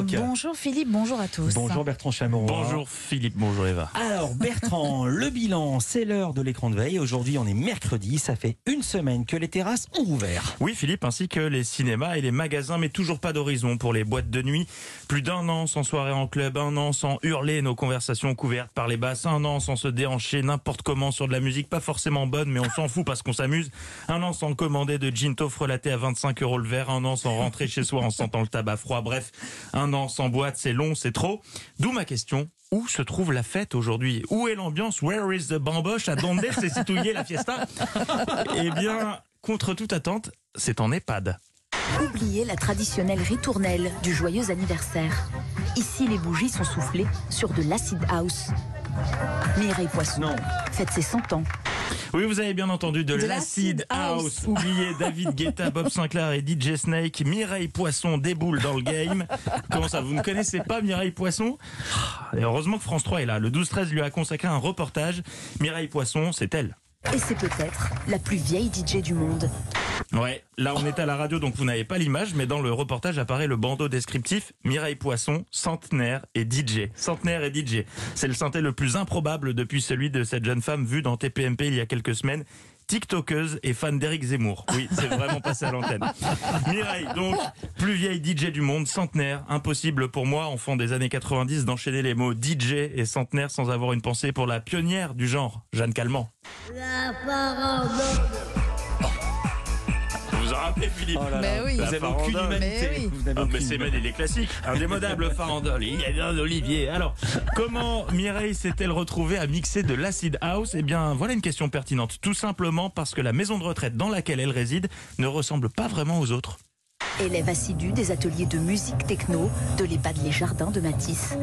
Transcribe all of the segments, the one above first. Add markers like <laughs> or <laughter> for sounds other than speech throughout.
Rock. Bonjour Philippe, bonjour à tous. Bonjour Bertrand Chameroy. Bonjour Philippe, bonjour Eva. Alors Bertrand, <laughs> le bilan, c'est l'heure de l'écran de veille. Aujourd'hui, on est mercredi. Ça fait une semaine que les terrasses ont ouvert. Oui Philippe, ainsi que les cinémas et les magasins, mais toujours pas d'horizon pour les boîtes de nuit. Plus d'un an sans soirée en club, un an sans hurler nos conversations couvertes par les basses, un an sans se déhancher n'importe comment sur de la musique pas forcément bonne, mais on s'en fout parce qu'on s'amuse. Un an sans commander de ginto frelaté à 25 euros le verre, un an sans rentrer chez soi en sentant le tabac froid. Bref, un an sans boîte, c'est long, c'est trop. D'où ma question. Où se trouve la fête aujourd'hui? Où est l'ambiance? Where is the bamboche? À donde se située la fiesta Eh bien, contre toute attente, c'est en EHPAD. Oubliez la traditionnelle ritournelle du joyeux anniversaire. Ici, les bougies sont soufflées sur de l'acid house. Mireille Poisson Non. fête ses 100 ans. Oui, vous avez bien entendu de, De l'acid house. Oubliez David Guetta, Bob <laughs> Sinclair et DJ Snake. Mireille Poisson déboule dans le game. Comment ça, vous ne connaissez pas Mireille Poisson? Ah, Et heureusement que France 3 est là. Le 12-13 lui a consacré un reportage. Mireille Poisson, c'est elle. Et c'est peut-être la plus vieille DJ du monde. Ouais, là on est à la radio donc vous n'avez pas l'image, mais dans le reportage apparaît le bandeau descriptif Mireille Poisson, centenaire et DJ. Centenaire et DJ. C'est le synthé le plus improbable depuis celui de cette jeune femme vue dans TPMP il y a quelques semaines. TikTokeuse et fan d'Éric Zemmour. Oui, c'est vraiment passé à l'antenne. <laughs> Mireille, donc, plus vieille DJ du monde, centenaire. Impossible pour moi, enfant des années 90, d'enchaîner les mots DJ et centenaire sans avoir une pensée pour la pionnière du genre, Jeanne Calment. Vous en rappelez, Philippe Oh là Mais là, oui. Vous La avez aucune humanité. Mais oui. Vous n'avez Ah, mais c'est même les classiques. Indémodable <laughs> farandole. Il y a bien d'Olivier. Alors, comment Mireille s'est-elle retrouvée à mixer de l'acid house? Eh bien, voilà une question pertinente. Tout simplement parce que la maison de retraite dans laquelle elle réside ne ressemble pas vraiment aux autres. Élève assidu des ateliers de musique techno de l'EHPAD Les Jardins de Matisse.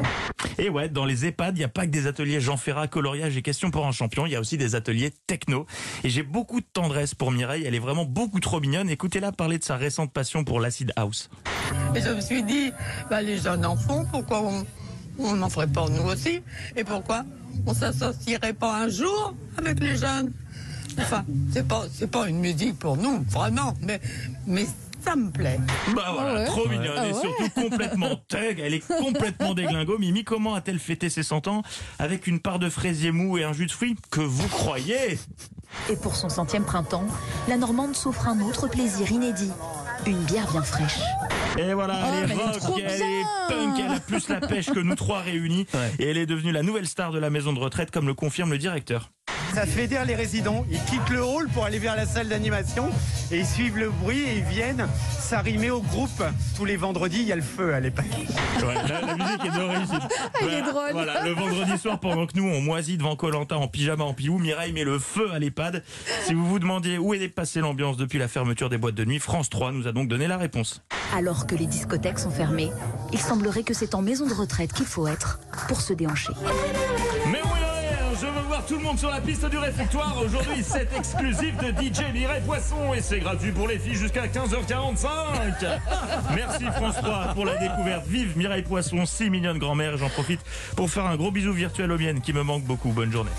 Et ouais, dans les EHPAD, il n'y a pas que des ateliers Jean Ferrat, coloriage et questions pour un champion, il y a aussi des ateliers techno. Et j'ai beaucoup de tendresse pour Mireille, elle est vraiment beaucoup trop mignonne. Écoutez-la parler de sa récente passion pour l'acid house. Et je me suis dit, bah, les jeunes en font, pourquoi on on n'en ferait pas nous aussi? Et pourquoi on s'associerait pas un jour avec les jeunes? Enfin, c'est pas, c'est pas une musique pour nous, vraiment, mais, mais ça me plaît. Bah voilà, ouais. trop mignonne Ah et ouais. surtout complètement <laughs> thug. Elle est complètement déglingo. Mimi, comment a-t-elle fêté ses 100 ans avec une part de fraisier mou et un jus de fruits Que vous croyez? Et pour son centième printemps, la Normande s'offre un autre plaisir inédit. Une bière bien fraîche. Et voilà, Oh, elle est rock, elle est punk, elle a plus la pêche que nous trois réunis. Ouais. Et elle est devenue la nouvelle star de la maison de retraite, comme le confirme le directeur. Ça fédère les résidents. Ils quittent le hall pour aller vers la salle d'animation et ils suivent le bruit et ils viennent s'arrimer au groupe. Tous les vendredis, il y a le feu à l'époque. Ouais, la, la musique est d'origine. Il <laughs> est drôle. Voilà, le vendredi soir, pendant que nous, on moisit devant Colanta en pyjama, en pilou, Mireille met le feu à l'EHPAD. Si vous vous demandiez où est passée l'ambiance depuis la fermeture des boîtes de nuit, France 3 nous a donc donné la réponse. Alors que les discothèques sont fermées, il semblerait que c'est en maison de retraite qu'il faut être pour se déhancher. Tout le monde sur la piste du réfectoire. Aujourd'hui, set exclusif de DJ Mireille Poisson et c'est gratuit pour les filles jusqu'à 15h45. Merci France 3 pour la découverte. Vive Mireille Poisson, 6 millions de grand-mères. Et J'en profite pour faire un gros bisou virtuel aux miennes qui me manquent beaucoup. Bonne journée.